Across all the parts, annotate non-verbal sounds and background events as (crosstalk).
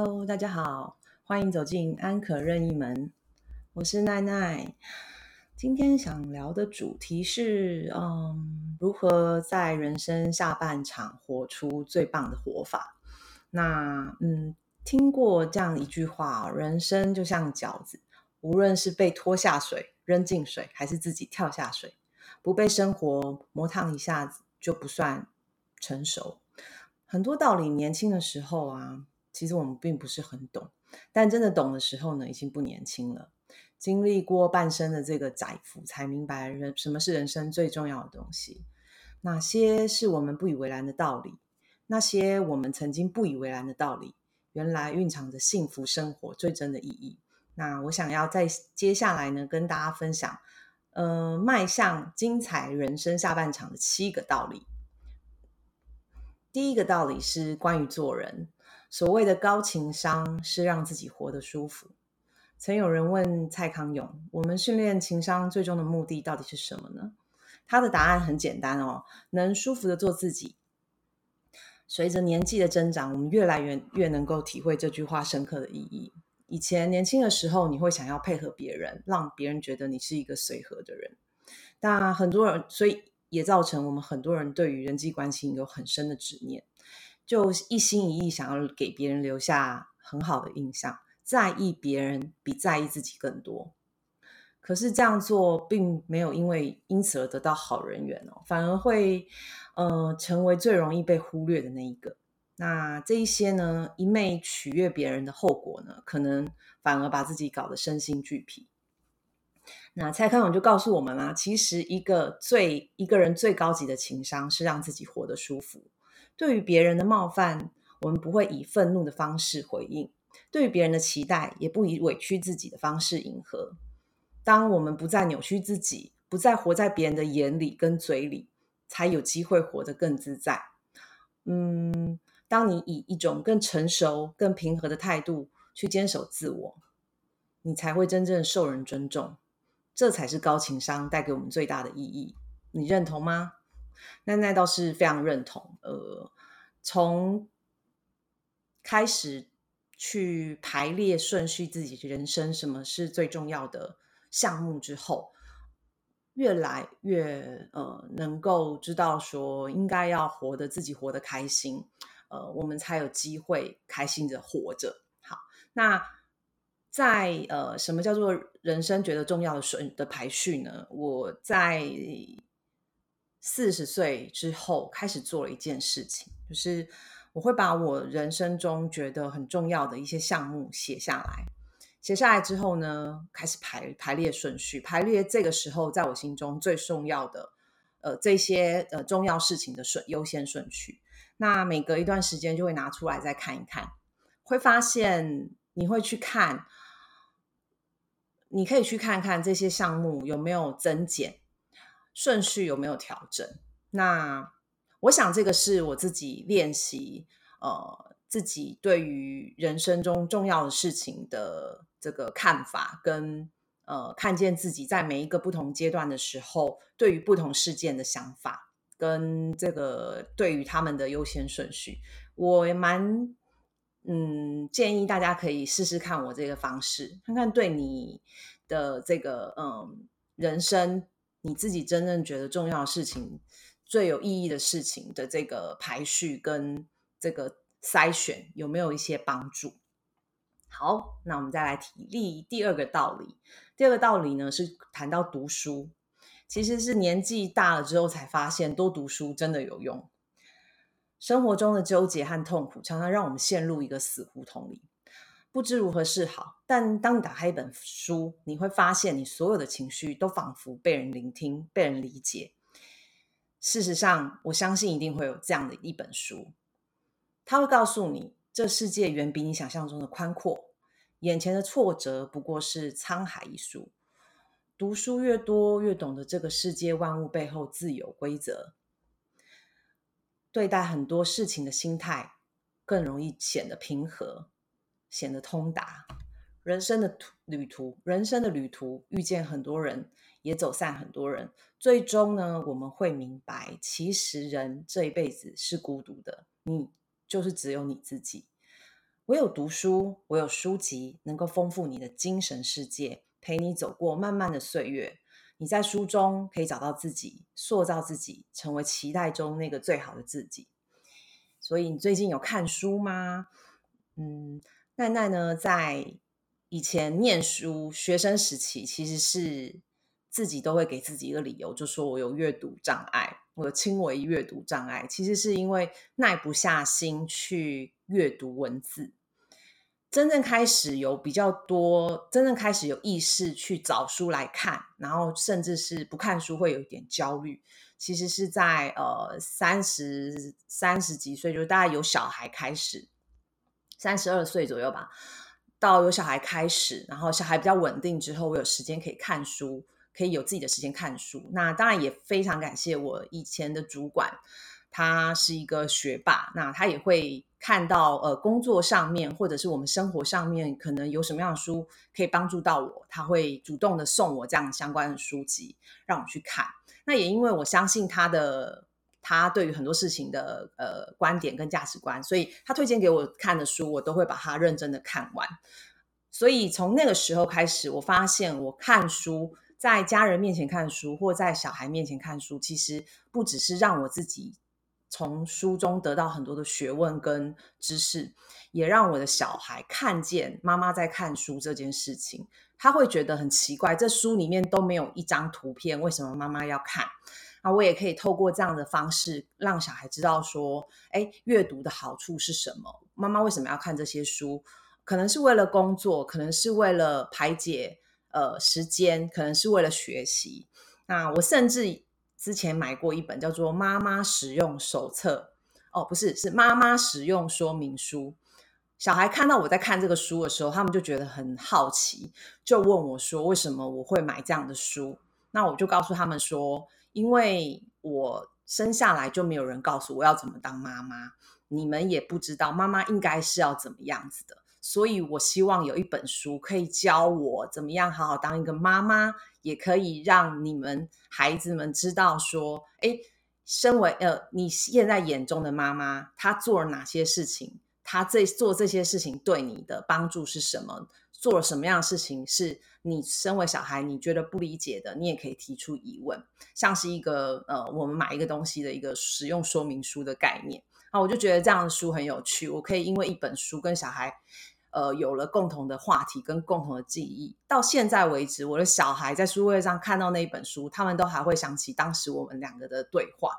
Hello，大家好，欢迎走进安可任意门。我是奈奈。今天想聊的主题是，嗯，如何在人生下半场活出最棒的活法。那，嗯，听过这样一句话：人生就像饺子，无论是被拖下水、扔进水，还是自己跳下水，不被生活磨烫一下子，就不算成熟。很多道理，年轻的时候啊。其实我们并不是很懂，但真的懂的时候呢，已经不年轻了。经历过半生的这个载浮，才明白人什么是人生最重要的东西。哪些是我们不以为然的道理？那些我们曾经不以为然的道理，原来蕴藏着幸福生活最真的意义。那我想要在接下来呢，跟大家分享，呃，迈向精彩人生下半场的七个道理。第一个道理是关于做人。所谓的高情商是让自己活得舒服。曾有人问蔡康永：“我们训练情商最终的目的到底是什么呢？”他的答案很简单哦，能舒服的做自己。随着年纪的增长，我们越来越越能够体会这句话深刻的意义。以前年轻的时候，你会想要配合别人，让别人觉得你是一个随和的人。但很多人，所以也造成我们很多人对于人际关系有很深的执念。就一心一意想要给别人留下很好的印象，在意别人比在意自己更多。可是这样做并没有因为因此而得到好人缘哦，反而会呃成为最容易被忽略的那一个。那这一些呢，一昧取悦别人的后果呢，可能反而把自己搞得身心俱疲。那蔡康永就告诉我们啦，其实一个最一个人最高级的情商是让自己活得舒服。对于别人的冒犯，我们不会以愤怒的方式回应；对于别人的期待，也不以委屈自己的方式迎合。当我们不再扭曲自己，不再活在别人的眼里跟嘴里，才有机会活得更自在。嗯，当你以一种更成熟、更平和的态度去坚守自我，你才会真正受人尊重。这才是高情商带给我们最大的意义。你认同吗？那那倒是非常认同。呃，从开始去排列顺序自己人生什么是最重要的项目之后，越来越呃能够知道说应该要活得自己活得开心，呃，我们才有机会开心的活着。好，那在呃什么叫做人生觉得重要的顺的排序呢？我在。四十岁之后开始做了一件事情，就是我会把我人生中觉得很重要的一些项目写下来。写下来之后呢，开始排排列顺序，排列这个时候在我心中最重要的呃这些呃重要事情的顺优先顺序。那每隔一段时间就会拿出来再看一看，会发现你会去看，你可以去看看这些项目有没有增减。顺序有没有调整？那我想这个是我自己练习，呃，自己对于人生中重要的事情的这个看法，跟呃，看见自己在每一个不同阶段的时候，对于不同事件的想法，跟这个对于他们的优先顺序，我也蛮嗯建议大家可以试试看我这个方式，看看对你的这个嗯人生。你自己真正觉得重要的事情、最有意义的事情的这个排序跟这个筛选有没有一些帮助？好，那我们再来提例第二个道理。第二个道理呢是谈到读书，其实是年纪大了之后才发现，多读书真的有用。生活中的纠结和痛苦常常让我们陷入一个死胡同里。不知如何是好，但当你打开一本书，你会发现你所有的情绪都仿佛被人聆听、被人理解。事实上，我相信一定会有这样的一本书，它会告诉你，这世界远比你想象中的宽阔，眼前的挫折不过是沧海一粟。读书越多，越懂得这个世界万物背后自有规则，对待很多事情的心态更容易显得平和。显得通达，人生的途旅途，人生的旅途，遇见很多人，也走散很多人，最终呢，我们会明白，其实人这一辈子是孤独的，你就是只有你自己。唯有读书，唯有书籍，能够丰富你的精神世界，陪你走过漫漫的岁月。你在书中可以找到自己，塑造自己，成为期待中那个最好的自己。所以，你最近有看书吗？嗯，奈奈呢，在以前念书学生时期，其实是自己都会给自己一个理由，就说我有阅读障碍，我有轻微阅读障碍，其实是因为耐不下心去阅读文字。真正开始有比较多，真正开始有意识去找书来看，然后甚至是不看书会有一点焦虑。其实是在呃三十三十几岁，就大概有小孩开始，三十二岁左右吧，到有小孩开始，然后小孩比较稳定之后，我有时间可以看书，可以有自己的时间看书。那当然也非常感谢我以前的主管。他是一个学霸，那他也会看到呃工作上面或者是我们生活上面可能有什么样的书可以帮助到我，他会主动的送我这样相关的书籍让我去看。那也因为我相信他的他对于很多事情的呃观点跟价值观，所以他推荐给我看的书，我都会把它认真的看完。所以从那个时候开始，我发现我看书，在家人面前看书或在小孩面前看书，其实不只是让我自己。从书中得到很多的学问跟知识，也让我的小孩看见妈妈在看书这件事情。他会觉得很奇怪，这书里面都没有一张图片，为什么妈妈要看？啊，我也可以透过这样的方式，让小孩知道说，哎，阅读的好处是什么？妈妈为什么要看这些书？可能是为了工作，可能是为了排解呃时间，可能是为了学习。那我甚至。之前买过一本叫做《妈妈使用手册》，哦，不是，是妈妈使用说明书。小孩看到我在看这个书的时候，他们就觉得很好奇，就问我说：“为什么我会买这样的书？”那我就告诉他们说：“因为我生下来就没有人告诉我要怎么当妈妈，你们也不知道妈妈应该是要怎么样子的。”所以，我希望有一本书可以教我怎么样好好当一个妈妈，也可以让你们孩子们知道说，哎，身为呃你现在眼中的妈妈，她做了哪些事情？她这做这些事情对你的帮助是什么？做了什么样的事情是你身为小孩你觉得不理解的？你也可以提出疑问，像是一个呃，我们买一个东西的一个使用说明书的概念。啊，我就觉得这样的书很有趣，我可以因为一本书跟小孩，呃，有了共同的话题跟共同的记忆。到现在为止，我的小孩在书柜上看到那一本书，他们都还会想起当时我们两个的对话。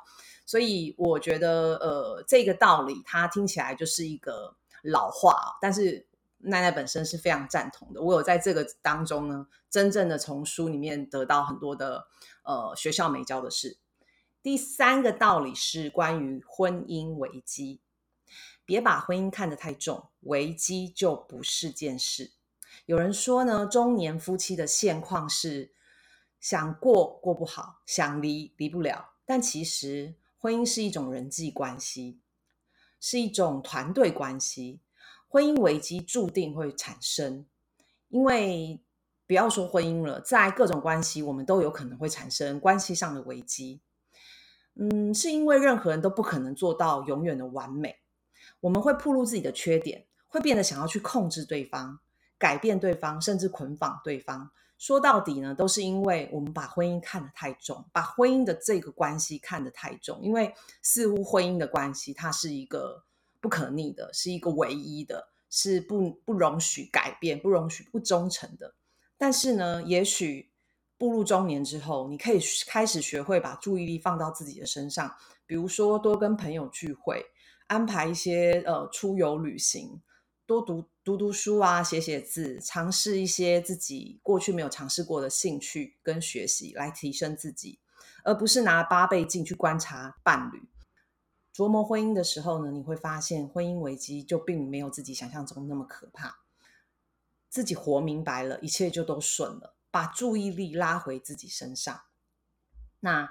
所以我觉得，呃，这个道理它听起来就是一个老话，但是奈奈本身是非常赞同的。我有在这个当中呢，真正的从书里面得到很多的，呃，学校没教的事。第三个道理是关于婚姻危机，别把婚姻看得太重，危机就不是件事。有人说呢，中年夫妻的现况是想过过不好，想离离不了。但其实婚姻是一种人际关系，是一种团队关系。婚姻危机注定会产生，因为不要说婚姻了，在各种关系，我们都有可能会产生关系上的危机。嗯，是因为任何人都不可能做到永远的完美，我们会暴露自己的缺点，会变得想要去控制对方、改变对方，甚至捆绑对方。说到底呢，都是因为我们把婚姻看得太重，把婚姻的这个关系看得太重。因为似乎婚姻的关系它是一个不可逆的，是一个唯一的，是不不容许改变、不容许不忠诚的。但是呢，也许。步入中年之后，你可以开始学会把注意力放到自己的身上，比如说多跟朋友聚会，安排一些呃出游旅行，多读读读书啊，写写字，尝试一些自己过去没有尝试过的兴趣跟学习，来提升自己，而不是拿八倍镜去观察伴侣。琢磨婚姻的时候呢，你会发现婚姻危机就并没有自己想象中那么可怕，自己活明白了，一切就都顺了。把注意力拉回自己身上，那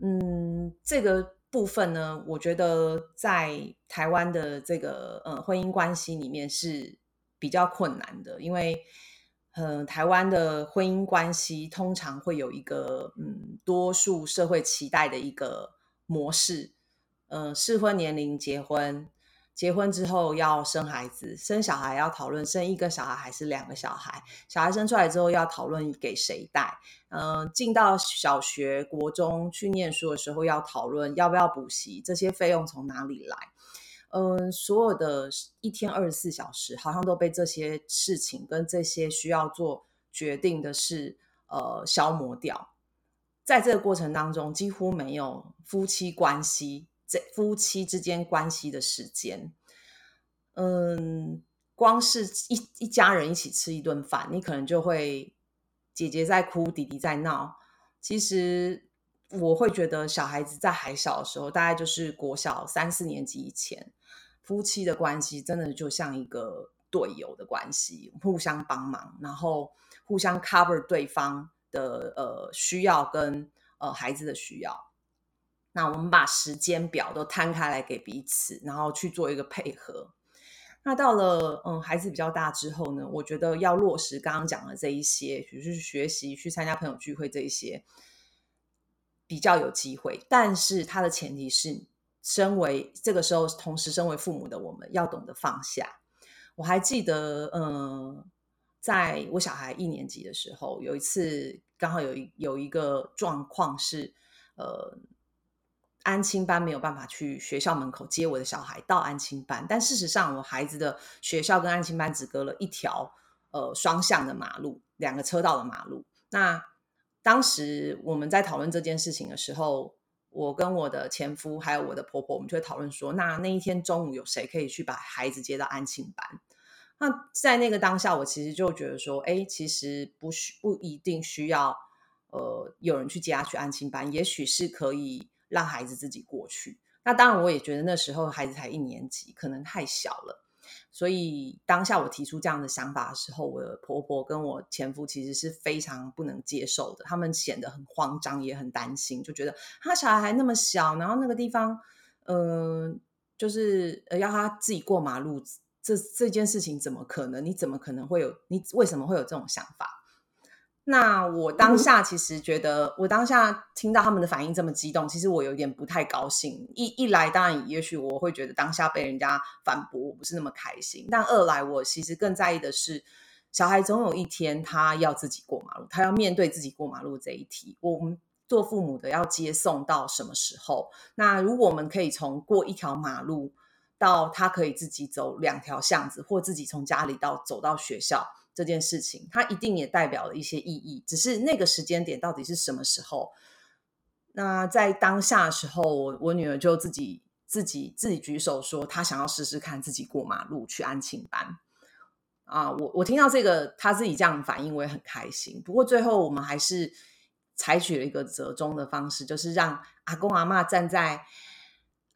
嗯，这个部分呢，我觉得在台湾的这个呃婚姻关系里面是比较困难的，因为嗯，台湾的婚姻关系通常会有一个嗯，多数社会期待的一个模式，嗯，适婚年龄结婚，结婚之后要生孩子，生小孩要讨论生一个小孩还是两个小孩，小孩生出来之后要讨论给谁带。嗯，进到小学、国中去念书的时候要讨论要不要补习，这些费用从哪里来？嗯，所有的一天二十四小时，好像都被这些事情跟这些需要做决定的事，呃，消磨掉。在这个过程当中，几乎没有夫妻关系。这夫妻之间关系的时间，嗯，光是一一家人一起吃一顿饭，你可能就会姐姐在哭，弟弟在闹。其实我会觉得，小孩子在还小的时候，大概就是国小三四年级以前，夫妻的关系真的就像一个队友的关系，互相帮忙，然后互相 cover 对方的呃需要跟呃孩子的需要。那我们把时间表都摊开来给彼此，然后去做一个配合。那到了嗯孩子比较大之后呢，我觉得要落实刚刚讲的这一些，比如去学习、去参加朋友聚会这一些，比较有机会。但是它的前提是，身为这个时候同时身为父母的我们要懂得放下。我还记得，嗯，在我小孩一年级的时候，有一次刚好有一有一个状况是，呃。安亲班没有办法去学校门口接我的小孩到安亲班，但事实上我孩子的学校跟安亲班只隔了一条呃双向的马路，两个车道的马路。那当时我们在讨论这件事情的时候，我跟我的前夫还有我的婆婆，我们就会讨论说，那那一天中午有谁可以去把孩子接到安亲班？那在那个当下，我其实就觉得说，哎，其实不需不一定需要呃有人去接他去安亲班，也许是可以。让孩子自己过去。那当然，我也觉得那时候孩子才一年级，可能太小了。所以当下我提出这样的想法的时候，我的婆婆跟我前夫其实是非常不能接受的。他们显得很慌张，也很担心，就觉得他小孩还那么小，然后那个地方，嗯，就是要他自己过马路，这这件事情怎么可能？你怎么可能会有？你为什么会有这种想法？那我当下其实觉得，我当下听到他们的反应这么激动，其实我有点不太高兴。一一来，当然也许我会觉得当下被人家反驳，我不是那么开心。但二来，我其实更在意的是，小孩总有一天他要自己过马路，他要面对自己过马路这一题。我们做父母的要接送到什么时候？那如果我们可以从过一条马路到他可以自己走两条巷子，或自己从家里到走到学校。这件事情，它一定也代表了一些意义。只是那个时间点到底是什么时候？那在当下的时候，我我女儿就自己自己自己举手说，她想要试试看自己过马路去安庆班。啊，我我听到这个，她自己这样反应，我也很开心。不过最后我们还是采取了一个折中的方式，就是让阿公阿妈站在。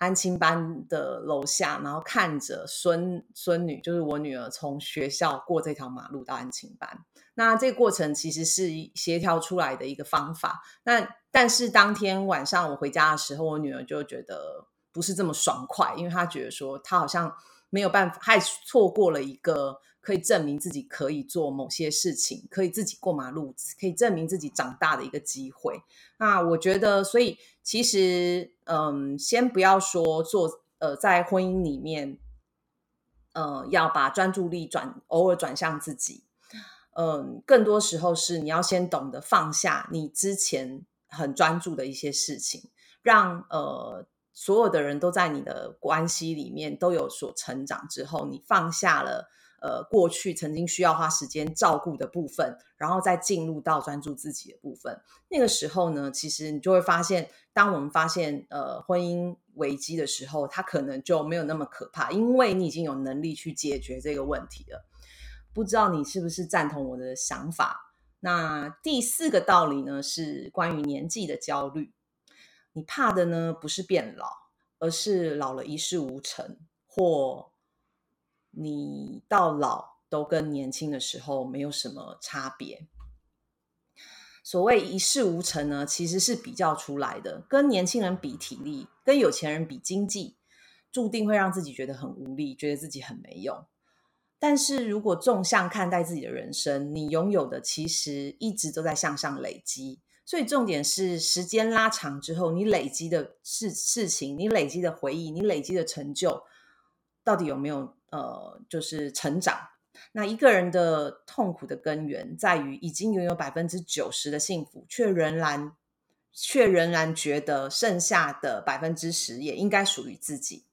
安亲班的楼下，然后看着孙孙女，就是我女儿从学校过这条马路到安亲班。那这个过程其实是协调出来的一个方法。那但是当天晚上我回家的时候，我女儿就觉得不是这么爽快，因为她觉得说她好像没有办法，还错过了一个。可以证明自己可以做某些事情，可以自己过马路，可以证明自己长大的一个机会。那我觉得，所以其实，嗯，先不要说做，呃，在婚姻里面，呃，要把专注力转偶尔转向自己，嗯，更多时候是你要先懂得放下你之前很专注的一些事情，让呃所有的人都在你的关系里面都有所成长之后，你放下了。呃，过去曾经需要花时间照顾的部分，然后再进入到专注自己的部分。那个时候呢，其实你就会发现，当我们发现呃婚姻危机的时候，它可能就没有那么可怕，因为你已经有能力去解决这个问题了。不知道你是不是赞同我的想法？那第四个道理呢，是关于年纪的焦虑。你怕的呢，不是变老，而是老了一事无成或。你到老都跟年轻的时候没有什么差别。所谓一事无成呢，其实是比较出来的。跟年轻人比体力，跟有钱人比经济，注定会让自己觉得很无力，觉得自己很没用。但是如果纵向看待自己的人生，你拥有的其实一直都在向上累积。所以重点是，时间拉长之后，你累积的事事情，你累积的回忆，你累积的成就。到底有没有呃，就是成长？那一个人的痛苦的根源在于，已经拥有百分之九十的幸福，却仍然却仍然觉得剩下的百分之十也应该属于自己。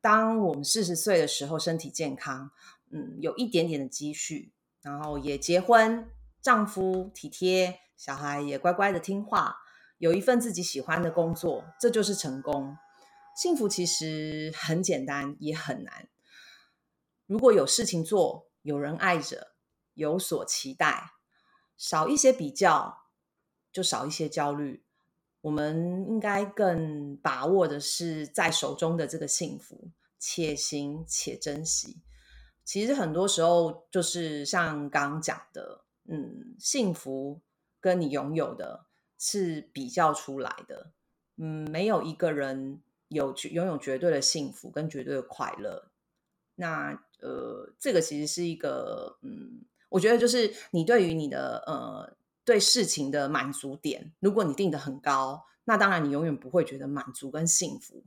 当我们四十岁的时候，身体健康，嗯，有一点点的积蓄，然后也结婚，丈夫体贴，小孩也乖乖的听话，有一份自己喜欢的工作，这就是成功。幸福其实很简单，也很难。如果有事情做，有人爱着，有所期待，少一些比较，就少一些焦虑。我们应该更把握的是在手中的这个幸福，且行且珍惜。其实很多时候就是像刚刚讲的，嗯，幸福跟你拥有的是比较出来的。嗯，没有一个人有拥有绝对的幸福跟绝对的快乐。那呃，这个其实是一个，嗯，我觉得就是你对于你的呃。对事情的满足点，如果你定的很高，那当然你永远不会觉得满足跟幸福。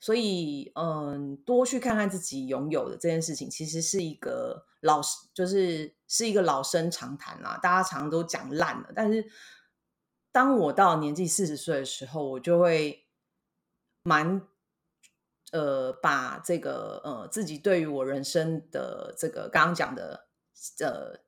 所以，嗯，多去看看自己拥有的这件事情，其实是一个老，就是是一个老生常谈啦。大家常常都讲烂了，但是当我到年纪四十岁的时候，我就会蛮呃，把这个呃自己对于我人生的这个刚刚讲的呃。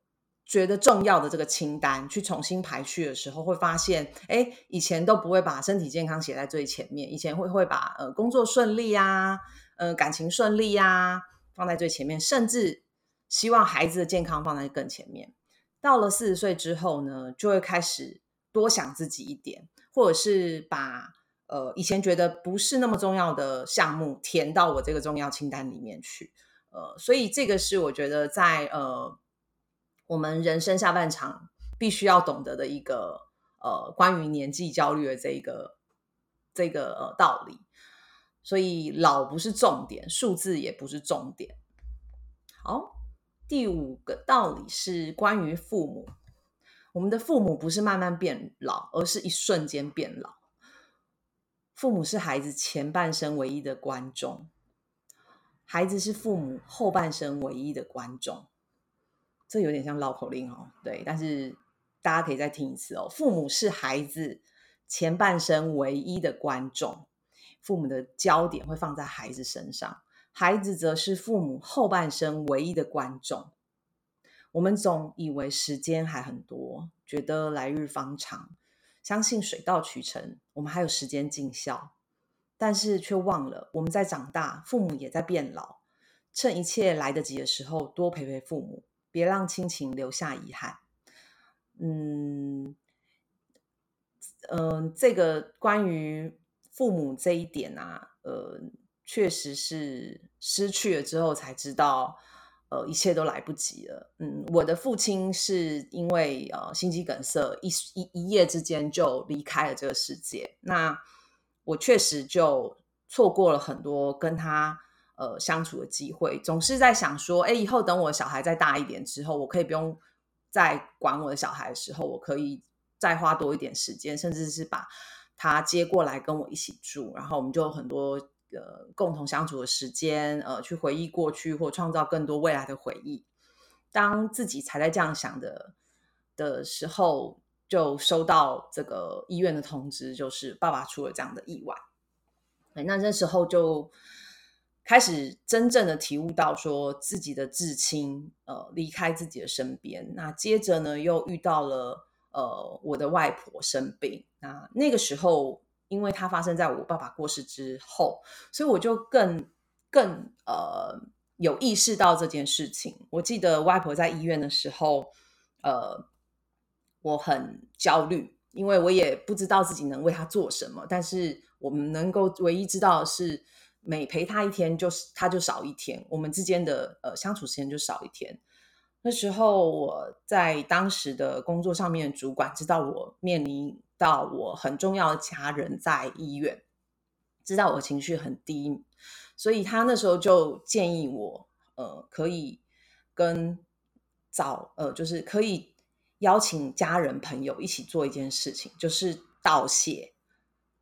觉得重要的这个清单去重新排序的时候，会发现，哎，以前都不会把身体健康写在最前面，以前会会把呃工作顺利啊，呃感情顺利啊放在最前面，甚至希望孩子的健康放在更前面。到了四十岁之后呢，就会开始多想自己一点，或者是把呃以前觉得不是那么重要的项目填到我这个重要清单里面去。呃，所以这个是我觉得在呃。我们人生下半场必须要懂得的一个呃，关于年纪焦虑的这一个这个呃道理。所以老不是重点，数字也不是重点。好，第五个道理是关于父母。我们的父母不是慢慢变老，而是一瞬间变老。父母是孩子前半生唯一的观众，孩子是父母后半生唯一的观众。这有点像绕口令哦，对，但是大家可以再听一次哦。父母是孩子前半生唯一的观众，父母的焦点会放在孩子身上，孩子则是父母后半生唯一的观众。我们总以为时间还很多，觉得来日方长，相信水到渠成，我们还有时间尽孝，但是却忘了我们在长大，父母也在变老，趁一切来得及的时候，多陪陪父母。别让亲情留下遗憾。嗯嗯，这个关于父母这一点啊，呃，确实是失去了之后才知道，呃，一切都来不及了。嗯，我的父亲是因为呃心肌梗塞，一一一夜之间就离开了这个世界。那我确实就错过了很多跟他。呃，相处的机会总是在想说，哎，以后等我小孩再大一点之后，我可以不用再管我的小孩的时候，我可以再花多一点时间，甚至是把他接过来跟我一起住，然后我们就很多呃共同相处的时间，呃，去回忆过去或创造更多未来的回忆。当自己才在这样想的的时候，就收到这个医院的通知，就是爸爸出了这样的意外。哎，那这时候就。开始真正的体悟到，说自己的至亲呃离开自己的身边，那接着呢又遇到了呃我的外婆生病，那那个时候因为它发生在我爸爸过世之后，所以我就更更呃有意识到这件事情。我记得外婆在医院的时候，呃我很焦虑，因为我也不知道自己能为她做什么，但是我们能够唯一知道的是。每陪他一天，就是他就少一天，我们之间的呃相处时间就少一天。那时候我在当时的工作上面，主管知道我面临到我很重要的家人在医院，知道我情绪很低，所以他那时候就建议我，呃，可以跟找呃，就是可以邀请家人朋友一起做一件事情，就是道谢、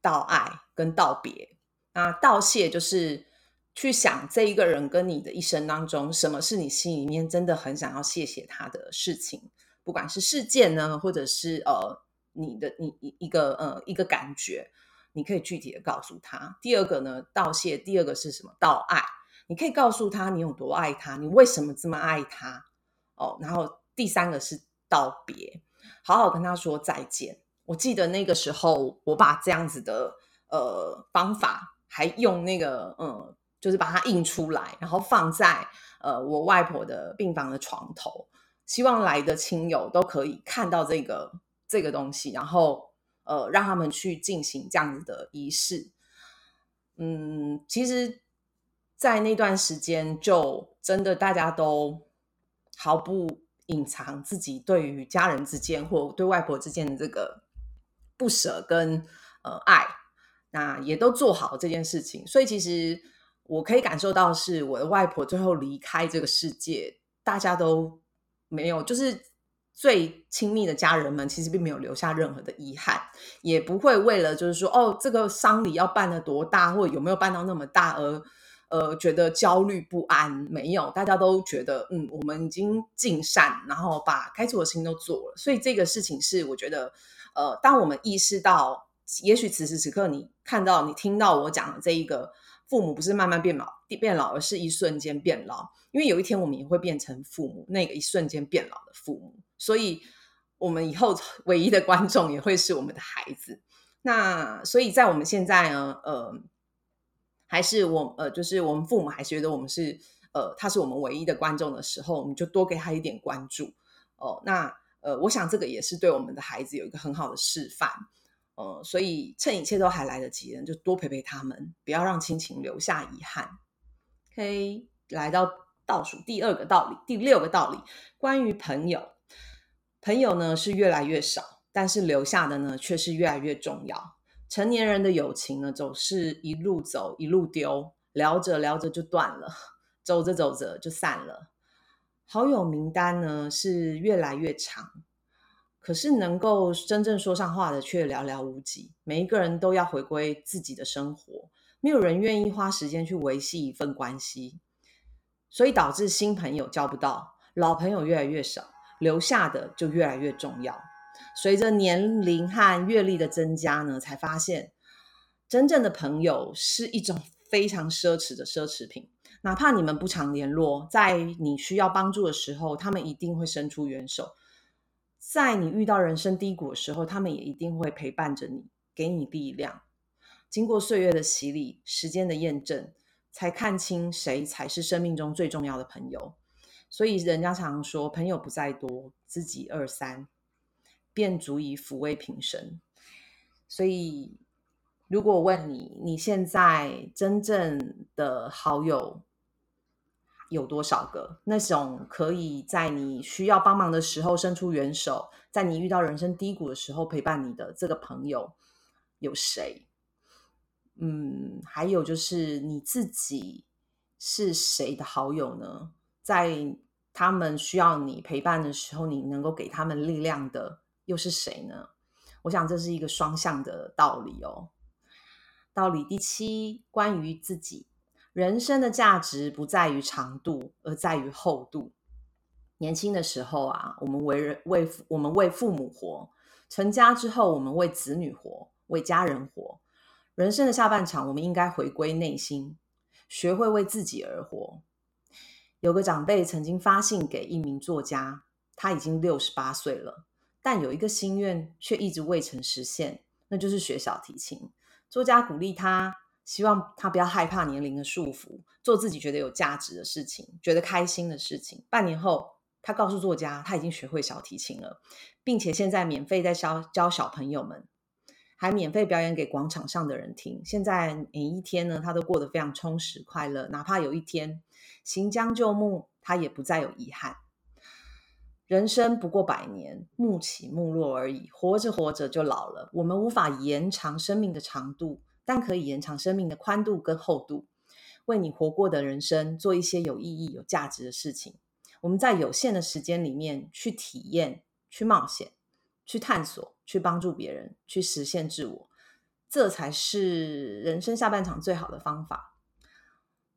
道爱跟道别。那道谢就是去想这一个人跟你的一生当中，什么是你心里面真的很想要谢谢他的事情，不管是事件呢，或者是呃你的你一一个呃一个感觉，你可以具体的告诉他。第二个呢，道谢；第二个是什么？道爱。你可以告诉他你有多爱他，你为什么这么爱他哦。然后第三个是道别，好好跟他说再见。我记得那个时候，我把这样子的呃方法，还用那个嗯。就是把它印出来，然后放在呃我外婆的病房的床头，希望来的亲友都可以看到这个这个东西，然后呃让他们去进行这样子的仪式。嗯，其实，在那段时间，就真的大家都毫不隐藏自己对于家人之间或对外婆之间的这个不舍跟呃爱，那也都做好这件事情，所以其实。我可以感受到，是我的外婆最后离开这个世界，大家都没有，就是最亲密的家人们，其实并没有留下任何的遗憾，也不会为了就是说，哦，这个丧礼要办的多大，或有没有办到那么大，而呃觉得焦虑不安。没有，大家都觉得，嗯，我们已经尽善，然后把该做的事情都做了。所以这个事情是，我觉得，呃，当我们意识到，也许此时此刻你看到、你听到我讲的这一个。父母不是慢慢变老变老，而是一瞬间变老。因为有一天我们也会变成父母，那个一瞬间变老的父母。所以，我们以后 (laughs) 唯一的观众也会是我们的孩子。那所以在我们现在呢，呃，还是我呃，就是我们父母还觉得我们是呃，他是我们唯一的观众的时候，我们就多给他一点关注哦。那呃，我想这个也是对我们的孩子有一个很好的示范。呃，所以趁一切都还来得及，就多陪陪他们，不要让亲情留下遗憾。OK，来到倒数第二个道理，第六个道理，关于朋友，朋友呢是越来越少，但是留下的呢却是越来越重要。成年人的友情呢，总是一路走一路丢，聊着聊着就断了，走着走着就散了。好友名单呢是越来越长。可是能够真正说上话的却寥寥无几，每一个人都要回归自己的生活，没有人愿意花时间去维系一份关系，所以导致新朋友交不到，老朋友越来越少，留下的就越来越重要。随着年龄和阅历的增加呢，才发现真正的朋友是一种非常奢侈的奢侈品，哪怕你们不常联络，在你需要帮助的时候，他们一定会伸出援手。在你遇到人生低谷的时候，他们也一定会陪伴着你，给你力量。经过岁月的洗礼，时间的验证，才看清谁才是生命中最重要的朋友。所以人家常说，朋友不在多，知己二三，便足以抚慰平生。所以，如果问你，你现在真正的好友？有多少个那种可以在你需要帮忙的时候伸出援手，在你遇到人生低谷的时候陪伴你的这个朋友有谁？嗯，还有就是你自己是谁的好友呢？在他们需要你陪伴的时候，你能够给他们力量的又是谁呢？我想这是一个双向的道理哦。道理第七，关于自己。人生的价值不在于长度，而在于厚度。年轻的时候啊，我们为人为我们为父母活；成家之后，我们为子女活，为家人活。人生的下半场，我们应该回归内心，学会为自己而活。有个长辈曾经发信给一名作家，他已经六十八岁了，但有一个心愿却一直未曾实现，那就是学小提琴。作家鼓励他。希望他不要害怕年龄的束缚，做自己觉得有价值的事情，觉得开心的事情。半年后，他告诉作家，他已经学会小提琴了，并且现在免费在教教小朋友们，还免费表演给广场上的人听。现在每一天呢，他都过得非常充实快乐。哪怕有一天行将就木，他也不再有遗憾。人生不过百年，暮起暮落而已，活着活着就老了。我们无法延长生命的长度。但可以延长生命的宽度跟厚度，为你活过的人生做一些有意义、有价值的事情。我们在有限的时间里面去体验、去冒险、去探索、去帮助别人、去实现自我，这才是人生下半场最好的方法。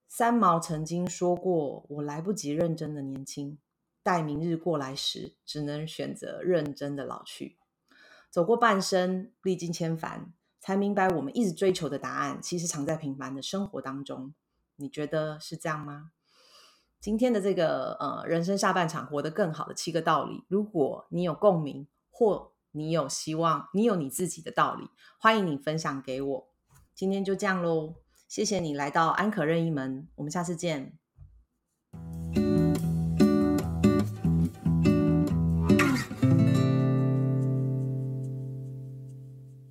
三毛曾经说过：“我来不及认真的年轻，待明日过来时，只能选择认真的老去。”走过半生，历经千帆，才明白我们一直追求的答案，其实藏在平凡的生活当中。你觉得是这样吗？今天的这个呃，人生下半场活得更好的七个道理，如果你有共鸣，或你有希望，你有你自己的道理，欢迎你分享给我。今天就这样喽。谢谢你来到安可任意门，我们下次见。